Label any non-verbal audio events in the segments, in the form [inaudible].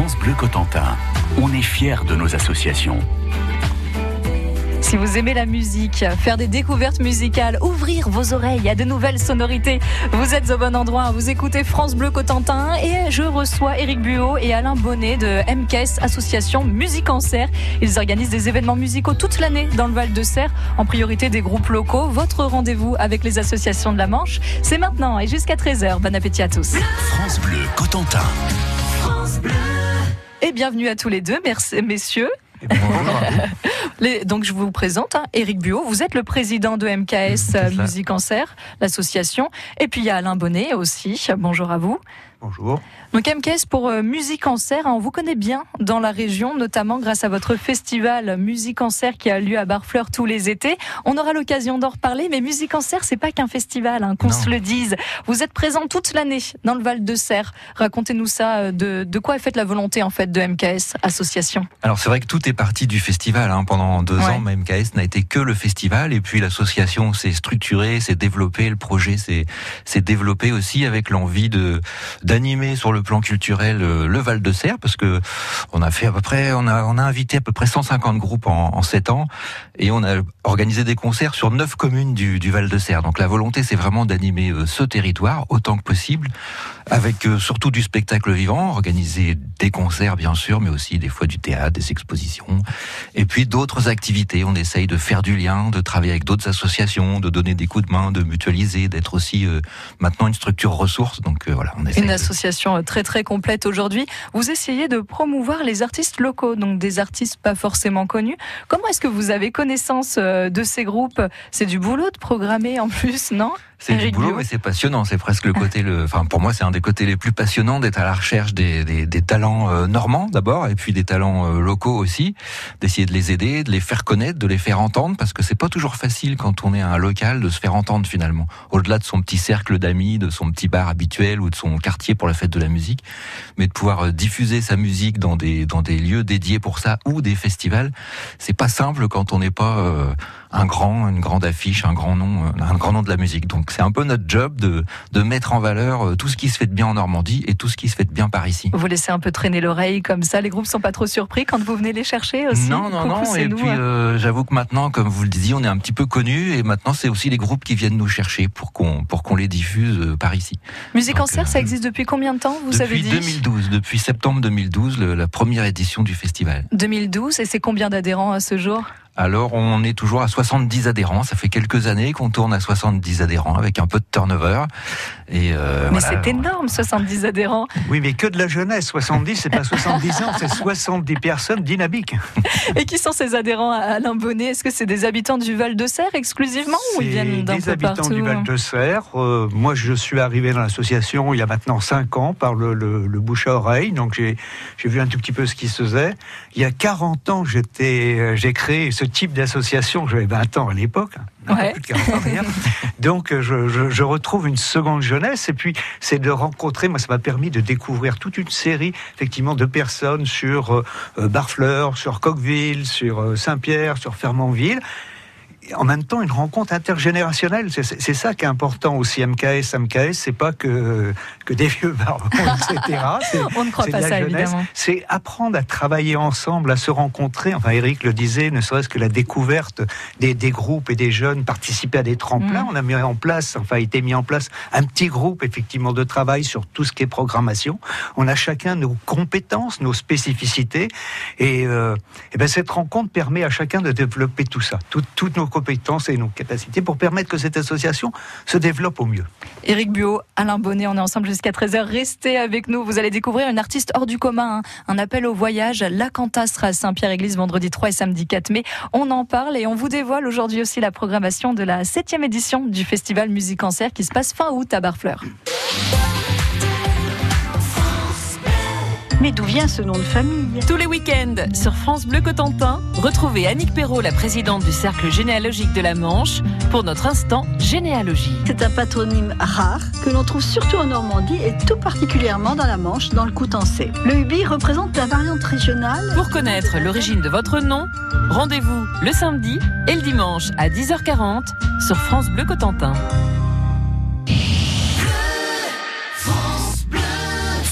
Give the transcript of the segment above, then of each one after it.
France Bleu Cotentin, on est fiers de nos associations. Si vous aimez la musique, faire des découvertes musicales, ouvrir vos oreilles à de nouvelles sonorités, vous êtes au bon endroit. Vous écoutez France Bleu Cotentin et je reçois Eric Buot et Alain Bonnet de MKS Association Musique en Serre. Ils organisent des événements musicaux toute l'année dans le Val de Serre, en priorité des groupes locaux. Votre rendez-vous avec les associations de la Manche, c'est maintenant et jusqu'à 13h. Bon appétit à tous. France Bleu Cotentin. Et bienvenue à tous les deux, merci messieurs. [laughs] Les- donc je vous présente hein, Éric Buot, vous êtes le président de MKS Musique Serre, l'association. Et puis il y a Alain Bonnet aussi. Bonjour à vous. Bonjour. Donc MKS pour euh, Musique en Serre, hein, on vous connaît bien dans la région, notamment grâce à votre festival Musique en Serre qui a lieu à Barfleur tous les étés. On aura l'occasion d'en reparler, mais Musique en Serre, c'est pas qu'un festival, hein, qu'on se le dise. Vous êtes présent toute l'année dans le Val de Serre. Racontez-nous ça, euh, de, de quoi est faite la volonté en fait de MKS Association? Alors c'est vrai que tout est parti du festival. hein. Pendant deux Ouais. ans, MKS n'a été que le festival, et puis l'association s'est structurée, s'est développée, le projet s'est s'est développé aussi avec l'envie de d'animer sur le plan culturel euh, le Val de Serre, parce que on a fait à peu près, on a on a invité à peu près 150 groupes en, en 7 ans, et on a organisé des concerts sur neuf communes du, du Val de Serre. Donc la volonté, c'est vraiment d'animer euh, ce territoire autant que possible, avec euh, surtout du spectacle vivant, organiser des concerts bien sûr, mais aussi des fois du théâtre, des expositions, et puis d'autres activités. On essaye de faire du lien, de travailler avec d'autres associations, de donner des coups de main, de mutualiser, d'être aussi euh, maintenant une structure ressource. Donc euh, voilà, on essaye. Association très très complète aujourd'hui. Vous essayez de promouvoir les artistes locaux, donc des artistes pas forcément connus. Comment est-ce que vous avez connaissance euh, de ces groupes? C'est du boulot de programmer en plus, non? C'est du boulot, mais c'est passionnant. C'est presque le côté, le, enfin pour moi, c'est un des côtés les plus passionnants d'être à la recherche des, des, des talents euh, normands d'abord, et puis des talents euh, locaux aussi, d'essayer de les aider, de les faire connaître, de les faire entendre, parce que c'est pas toujours facile quand on est un local de se faire entendre finalement, au-delà de son petit cercle d'amis, de son petit bar habituel ou de son quartier pour la fête de la musique, mais de pouvoir euh, diffuser sa musique dans des dans des lieux dédiés pour ça ou des festivals, c'est pas simple quand on n'est pas euh, un grand, une grande affiche, un grand nom, euh, un grand nom de la musique. Donc c'est un peu notre job de, de mettre en valeur euh, tout ce qui se fait de bien en Normandie et tout ce qui se fait de bien par ici. Vous laissez un peu traîner l'oreille comme ça. Les groupes sont pas trop surpris quand vous venez les chercher aussi. Non, non, Coucou, non. Et nous, puis hein. euh, j'avoue que maintenant, comme vous le disiez, on est un petit peu connus et maintenant c'est aussi les groupes qui viennent nous chercher pour qu'on pour qu'on les diffuse euh, par ici. Musique en Serre, euh, ça existe depuis combien de temps Vous avez depuis dit 2012, depuis septembre 2012, le- la première édition du festival. 2012. Et c'est combien d'adhérents à ce jour? Alors on est toujours à 70 adhérents. Ça fait quelques années qu'on tourne à 70 adhérents avec un peu de turnover. Et euh, Mais voilà. c'est énorme, 70 adhérents. Oui, mais que de la jeunesse. 70, c'est pas 70 ans, c'est 70 personnes dynamiques. [laughs] Et qui sont ces adhérents à Alain Bonnet? Est-ce que c'est des habitants du Val de Serre exclusivement ou ils viennent d'un des peu habitants partout? Du Val de Serre. Euh, moi, je suis arrivé dans l'association il y a maintenant 5 ans par le, le, le bouche à oreille. Donc, j'ai vu un tout petit peu ce qui se faisait. Il y a 40 ans, j'étais, euh, j'ai créé ce type d'association. J'avais 20 ans à l'époque. hein. Non, Ouais. plus de 40 ans, d'ailleurs. [laughs] Donc, euh, je, je, je retrouve une seconde jeunesse. Et puis, c'est de rencontrer. Moi, ça m'a permis de découvrir toute une série, effectivement, de personnes sur euh, euh, Barfleur, sur Coqueville, sur Saint-Pierre, sur Fermanville. En même temps, une rencontre intergénérationnelle. C'est- ça qui est important aussi. MKS, MKS, c'est pas que, que des vieux barbons, [laughs] etc. C'est- On ne croit pas ça, jeunesse. évidemment. C'est apprendre à travailler ensemble, à se rencontrer. Enfin, Eric le disait, ne serait-ce que la découverte des, des groupes et des jeunes, participer à des tremplins. Mm. On a mis en place, enfin, a été mis en place un petit groupe, effectivement, de travail sur tout ce qui est programmation. On a chacun nos compétences, nos spécificités. Et, euh, et ben, cette rencontre permet à chacun de développer tout ça, tout- toutes nos compétences et nos capacités pour permettre que cette association se développe au mieux. Éric Buot, Alain Bonnet, on est ensemble jusqu'à 13h. Restez avec nous. Vous allez découvrir une artiste hors du commun. hein. Un appel au voyage. La Canta sera à Saint-Pierre-Église vendredi 3 et samedi 4 mai. On en parle et on vous dévoile aujourd'hui aussi la programmation de la septième édition du Festival Musique en Serre qui se passe fin août à Barfleur. Mais d'où vient ce nom de famille? Tous les week-ends, sur France Bleu Cotentin, retrouvez Annick Perrault, la présidente du Cercle généalogique de la Manche, pour notre instant généalogie. C'est un patronyme rare que l'on trouve surtout en Normandie et tout particulièrement dans la Manche, dans le Coutançais. Le Hubi représente la variante régionale. Pour connaître l'origine de votre nom, rendez-vous le samedi et le dimanche à 10h40 sur France Bleu Cotentin.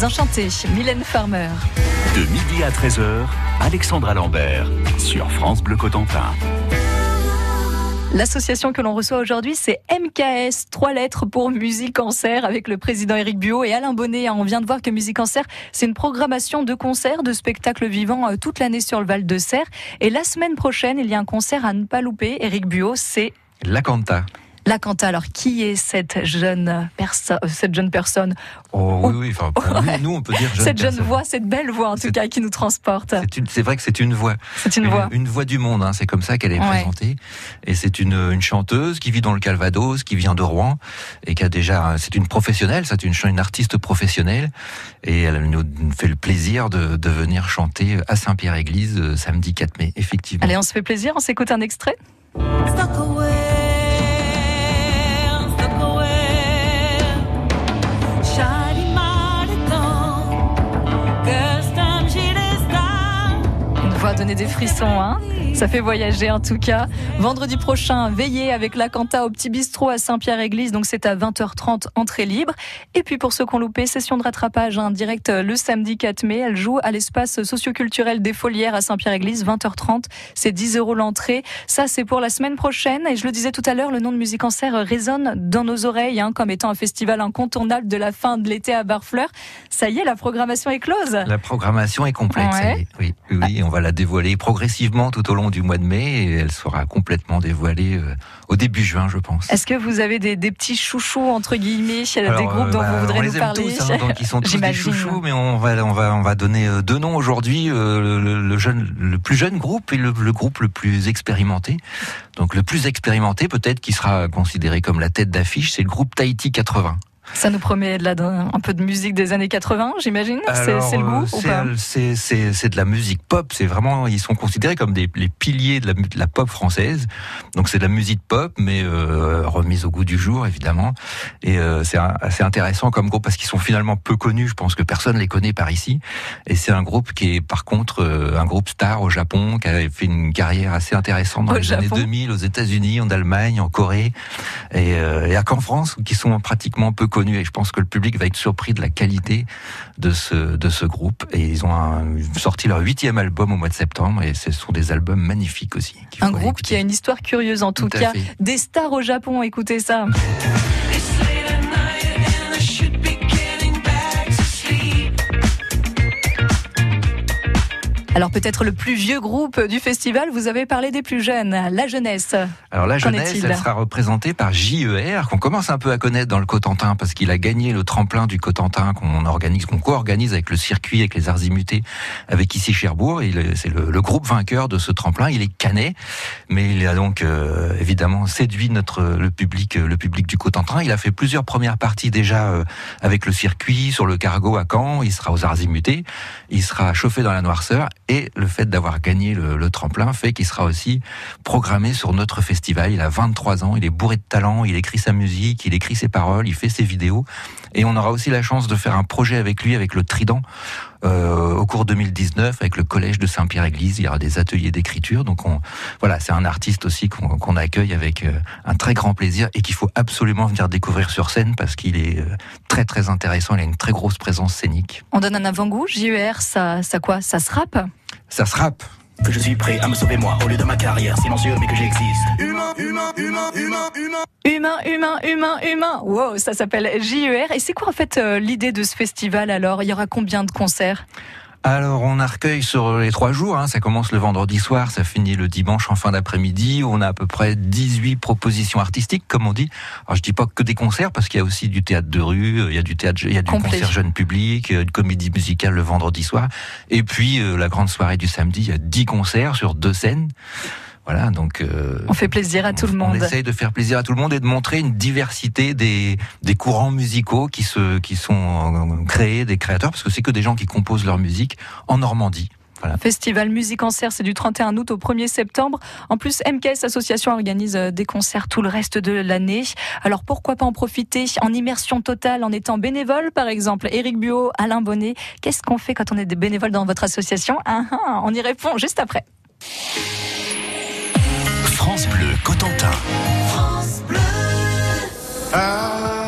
Désenchanté, Mylène Farmer. De midi à 13h, Alexandra Lambert sur France Bleu Cotentin. L'association que l'on reçoit aujourd'hui, c'est MKS, trois lettres pour Musique Cancer, avec le président Eric Buot et Alain Bonnet. On vient de voir que Musique Cancer, c'est une programmation de concerts, de spectacles vivants euh, toute l'année sur le Val de Serre. Et la semaine prochaine, il y a un concert à ne pas louper. Eric Buot, c'est La Canta. La Canta, alors qui est cette jeune, perso cette jeune personne Oh oui, oui, enfin, pour Ouais. nous, nous, on peut dire jeune Cette jeune personne. voix, cette belle voix en tout cas qui nous transporte. C'est vrai que c'est une voix. C'est une voix. Une voix du monde, hein, c'est comme ça qu'elle est Ouais. présentée. Et c'est une, une chanteuse qui vit dans le Calvados, qui vient de Rouen, et qui a déjà, c'est une professionnelle, c'est une, artiste professionnelle, et elle nous fait le plaisir de, de venir chanter à Saint-Pierre-Église euh, samedi 4 mai, effectivement. Allez, on se fait plaisir, on s'écoute un extrait Stuck away, donner des frissons, hein Ça fait voyager en tout cas. Vendredi prochain, veillez avec la Canta au petit bistrot à Saint-Pierre-Église. Donc c'est à 20h30, entrée libre. Et puis pour ceux qui ont loupé, session de rattrapage, hein, direct euh, le samedi 4 mai. Elle joue à l'espace socioculturel des Folières à Saint-Pierre-Église, 20h30. C'est 10 euros l'entrée. Ça, c'est pour la semaine prochaine. Et je le disais tout à l'heure, le nom de Musique en Serre résonne dans nos oreilles hein, comme étant un festival incontournable de la fin de l'été à Barfleur. Ça y est, la programmation est close. La programmation est complète, ça Ouais. y est. Oui, oui, oui, on va la dévoiler progressivement tout au long du mois de mai et elle sera complètement dévoilée euh, au début juin, je pense. Est-ce que vous avez des, des petits chouchous entre guillemets, des Alors, groupes euh, dont bah, vous voudrez on nous les aime parler tous, hein, donc ils sont [laughs] tous des chouchous, mais on va, on va, on va donner euh, deux noms aujourd'hui. euh, le, le- le jeune, le plus jeune groupe et le, le groupe le plus expérimenté. Donc le plus expérimenté, peut-être, qui sera considéré comme la tête d'affiche, c'est le groupe Tahiti 80. Ça nous promet de la, un peu de musique des années 80, j'imagine. C'est le goût euh, ou c'est- de la musique pop. C'est vraiment, ils sont considérés comme des, les piliers de la, mu- de la pop française. Donc c'est de la musique pop, mais euh, remise au goût du jour, évidemment. Et euh, c'est assez intéressant comme groupe parce qu'ils sont finalement peu connus. Je pense que personne les connaît par ici. Et c'est un groupe qui est par contre un groupe star au Japon, qui a fait une carrière assez intéressante dans Au les Japon. années 2000 aux États-Unis, en Allemagne, en Corée et, euh, et à qu'en France, qui sont pratiquement peu connus. Et je pense que le public va être surpris de la qualité de ce de ce groupe. Et ils ont un- sorti leur huitième album au mois de septembre, et ce sont des albums magnifiques aussi. Un groupe écouter. qui a une histoire curieuse en tout, cas. fait. Des stars au Japon, écoutez ça. [laughs] Alors peut-être le plus vieux groupe du festival, vous avez parlé des plus jeunes, la jeunesse. Alors la jeunesse, elle sera représentée par JER, qu'on commence un peu à connaître dans le Cotentin, parce qu'il a gagné le tremplin du Cotentin qu'on organise, qu'on co-organise avec le circuit, avec les Arzimutés, avec ici Cherbourg. C'est le, le groupe vainqueur de ce tremplin. Il est canet, mais il a donc euh, évidemment séduit notre le public, le public du Cotentin. Il a fait plusieurs premières parties déjà euh, avec le circuit sur le cargo à Caen. Il sera aux Arzimutés. Il sera chauffé dans la noirceur et le fait d'avoir gagné le, tremplin fait qu'il sera aussi programmé sur notre festival. Il a 23 ans, il est bourré de talent, il écrit sa musique, il écrit ses paroles, il fait ses vidéos. Et on aura aussi la chance de faire un projet avec lui, avec le Trident, euh, au cours 2019, avec le collège de Saint-Pierre-Église. Il y aura des ateliers d'écriture. Donc on, voilà, c'est un artiste aussi qu'on accueille avec euh, un très grand plaisir et qu'il faut absolument venir découvrir sur scène parce qu'il est euh, très très intéressant. Il a une très grosse présence scénique. On donne un avant-goût. JER, ça, ça quoi? Ça se rappe? Ça se rappe. Que je suis prêt à me sauver moi au lieu de ma carrière silencieux mais que j'existe. Humain, humain, humain, humain, humain. Humain, humain, humain, humain. Wow, ça s'appelle JER. Et c'est quoi en fait euh, l'idée de ce festival alors? Il y aura combien de concerts? Alors, on a recueil sur les trois jours. hein. Ça commence le vendredi soir, ça finit le dimanche en fin d'après-midi. On a à peu près 18 propositions artistiques, comme on dit. Alors, je dis pas que des concerts, parce qu'il y a aussi du théâtre de rue, il y a du théâtre, il y a du Complet. concert jeune public, euh, une comédie musicale le vendredi soir. Et puis, euh, la grande soirée du samedi, il y a 10 concerts sur deux scènes. Voilà, donc... euh, On fait plaisir à tout le on monde. essaye de faire plaisir à tout le monde et de montrer une diversité des, des courants musicaux qui, se, qui sont euh, créés, des créateurs, parce que c'est que des gens qui composent leur musique en Normandie. Festival Musique en Serre, c'est du 31 août au 1er septembre. En plus, MKS Association organise euh, des concerts tout le reste de l'année. Alors pourquoi pas en profiter en immersion totale, en étant bénévole par exemple? Éric Buot, Alain Bonnet, qu'est-ce qu'on fait quand on est des bénévoles dans votre association? Ah, ah, On y répond juste après. France Bleu Cotentin. France Bleu. I'm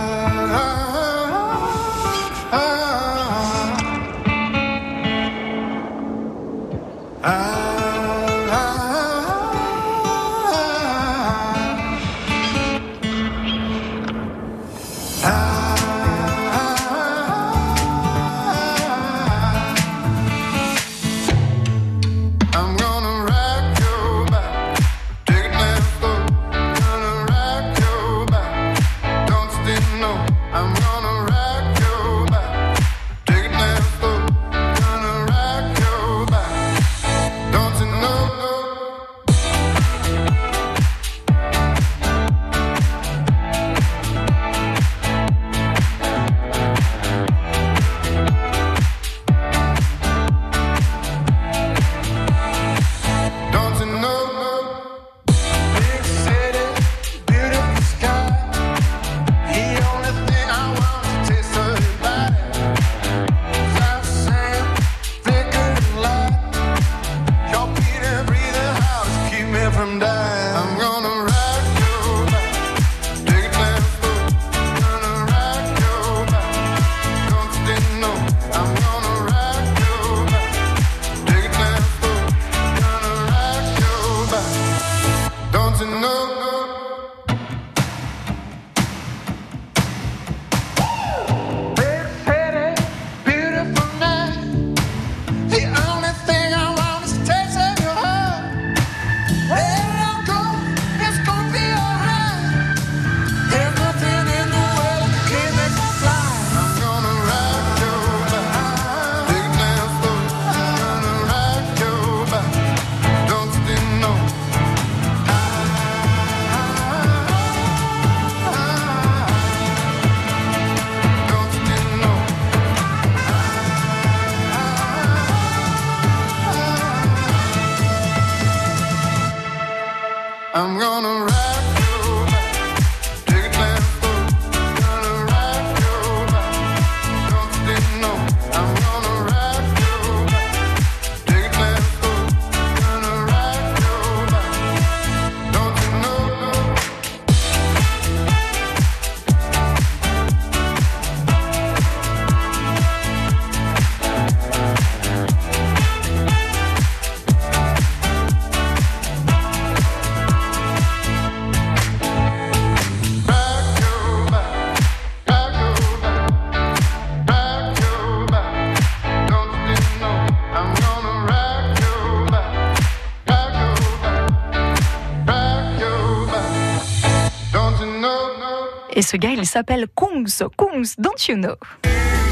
ce gars, il s'appelle Kungs. Kungs, don't you know?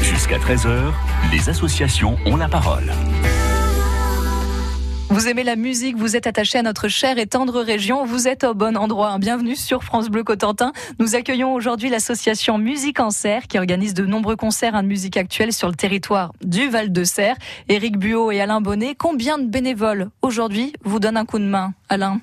Jusqu'à 13h, les associations ont la parole. Vous aimez la musique, vous êtes attaché à notre chère et tendre région, vous êtes au bon endroit. Bienvenue sur France Bleu Cotentin. Nous accueillons aujourd'hui l'association Musique en Serre qui organise de nombreux concerts de musique actuelle sur le territoire du Val de Serre. Éric Buot et Alain Bonnet, combien de bénévoles aujourd'hui vous donnent un coup de main, Alain?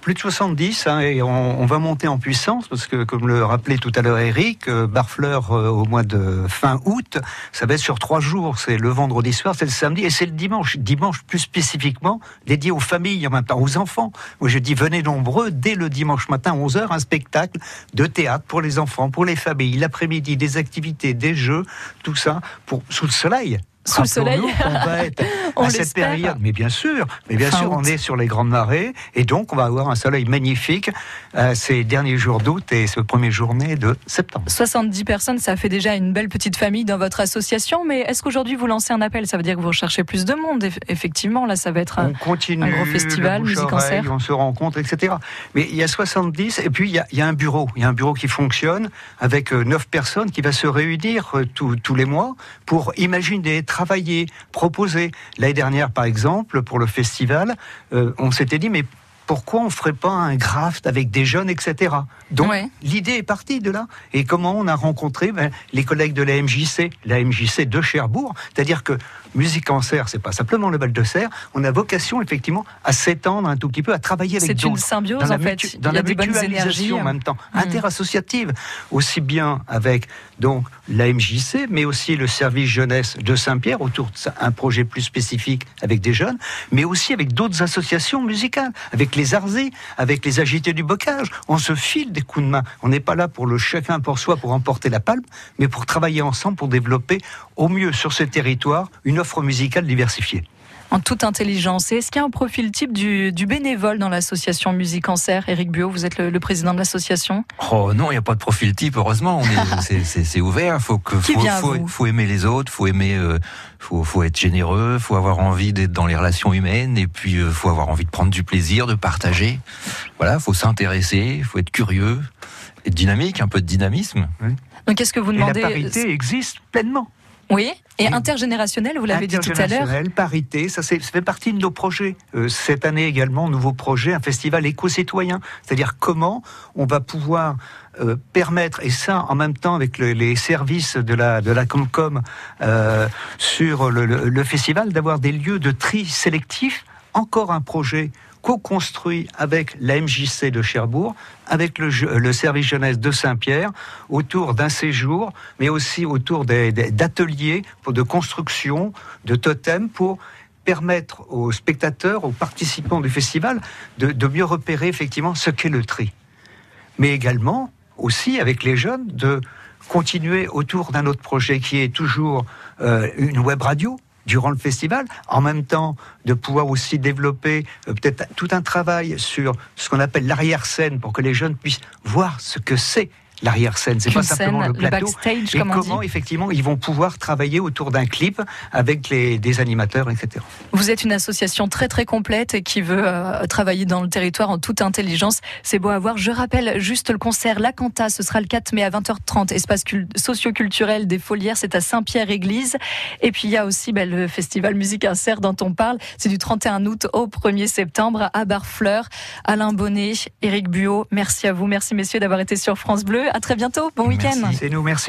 Plus de 70, hein, et on, va monter en puissance, parce que, comme le rappelait tout à l'heure Eric, euh, Barfleur, euh, au mois de fin août, ça va être sur trois jours. C'est le vendredi soir, c'est le samedi, et c'est le dimanche. Dimanche, plus spécifiquement, dédié aux familles, en même temps aux enfants. Moi, je dis, venez nombreux, dès le dimanche matin, 11h, un spectacle de théâtre pour les enfants, pour les familles. L'après-midi, des activités, des jeux, tout ça, pour, sous le soleil. Sous le soleil. Qu'on va être [laughs] On à cette période. Mais bien sûr, mais bien Fin sûr, août. on est sur les grandes marées et donc on va avoir un soleil magnifique euh, ces derniers jours d'août et ce premier journée de septembre. 70 personnes, ça fait déjà une belle petite famille dans votre association, mais est-ce qu'aujourd'hui vous lancez un appel? Ça veut dire que vous recherchez plus de monde. Eff- Effectivement, là, ça va être un... On continue, un gros festival, musique en serre. on se rencontre, etc. Mais il y a 70 et puis il y a, il y a un bureau, il y a un bureau qui fonctionne avec euh, neuf personnes qui va se réunir euh, tous- tous les mois pour imaginer, travailler, proposer. L'année dernière, par exemple, pour le festival, euh, on s'était dit mais pourquoi on ferait pas un graft avec des jeunes, etc. Donc Ouais. l'idée est partie de là. Et comment on a rencontré ben, les collègues de la MJC, la MJC de Cherbourg, c'est-à-dire que musique en serre, c'est pas simplement le Val de Serre. On a vocation effectivement à s'étendre un tout petit peu, à travailler avec C'est une d'autres. symbiose, dans la en fait. Il dans y a la des bonnes énergies. mutualisation en même temps, Mm. interassociative, aussi bien avec donc la MJC, mais aussi le service jeunesse de Saint-Pierre autour de ça, un projet plus spécifique avec des jeunes, mais aussi avec d'autres associations musicales, avec les Arzés, avec les agités du bocage. On se file des coups de main. On n'est pas là pour le chacun pour soi pour emporter la palme, mais pour travailler ensemble pour développer au mieux sur ce territoire une offre musicale diversifiée. En toute intelligence. Et est-ce qu'il y a un profil type du, du bénévole dans l'association Musique en Serre Éric Buot, vous êtes le, le président de l'association? Oh non, il n'y a pas de profil type, heureusement. C'est, ouvert. Faut que, Qui faut, vient à faut, vous? faut aimer les autres, faut aimer, euh, faut, faut être généreux, faut avoir envie d'être dans les relations humaines, et puis euh, faut avoir envie de prendre du plaisir, de partager. Voilà, faut s'intéresser, faut être curieux, être dynamique, un peu de dynamisme. Donc qu'est-ce que vous Et la demandez parité existe pleinement. Oui, et intergénérationnel, vous l'avez dit tout à l'heure. Intergénérationnel, parité, ça, fait partie de nos projets. Euh, cette année également, nouveau projet, un festival éco-citoyen. C'est-à-dire comment on va pouvoir euh, permettre, et ça en même temps avec le- les services de la, de la Comcom euh, sur le, le- le festival, d'avoir des lieux de tri sélectif. Encore un projet co-construit avec la MJC de Cherbourg, avec le, service jeunesse de Saint-Pierre, autour d'un séjour, mais aussi autour d'ateliers de construction, de totems, pour permettre aux spectateurs, aux participants du festival, de, de mieux repérer effectivement ce qu'est le tri. Mais également, aussi avec les jeunes, de continuer autour d'un autre projet qui est toujours euh, une web radio durant le festival, en même temps de pouvoir aussi développer euh, peut-être tout un travail sur ce qu'on appelle l'arrière-scène pour que les jeunes puissent voir ce que c'est l'arrière-scène. C'est pas simplement scène, le le plateau. backstage, et comment effectivement ils vont pouvoir travailler autour d'un clip avec les, des animateurs, etc. Vous êtes une association très très complète et qui veut euh, travailler dans le territoire en toute intelligence. C'est beau à voir. Je rappelle juste le concert La Canta, ce sera le 4 mai à 20h30, espace cul- socio-culturel des Folières, c'est à Saint-Pierre-Église. Et puis il y a aussi ben, le festival Musique Insert dont on parle. C'est du 31 août au 1er septembre à Barfleur. Alain Bonnet, Éric Buot, merci à vous, merci messieurs d'avoir été sur France Bleu. À très bientôt, bon week-end. C'est nous, merci.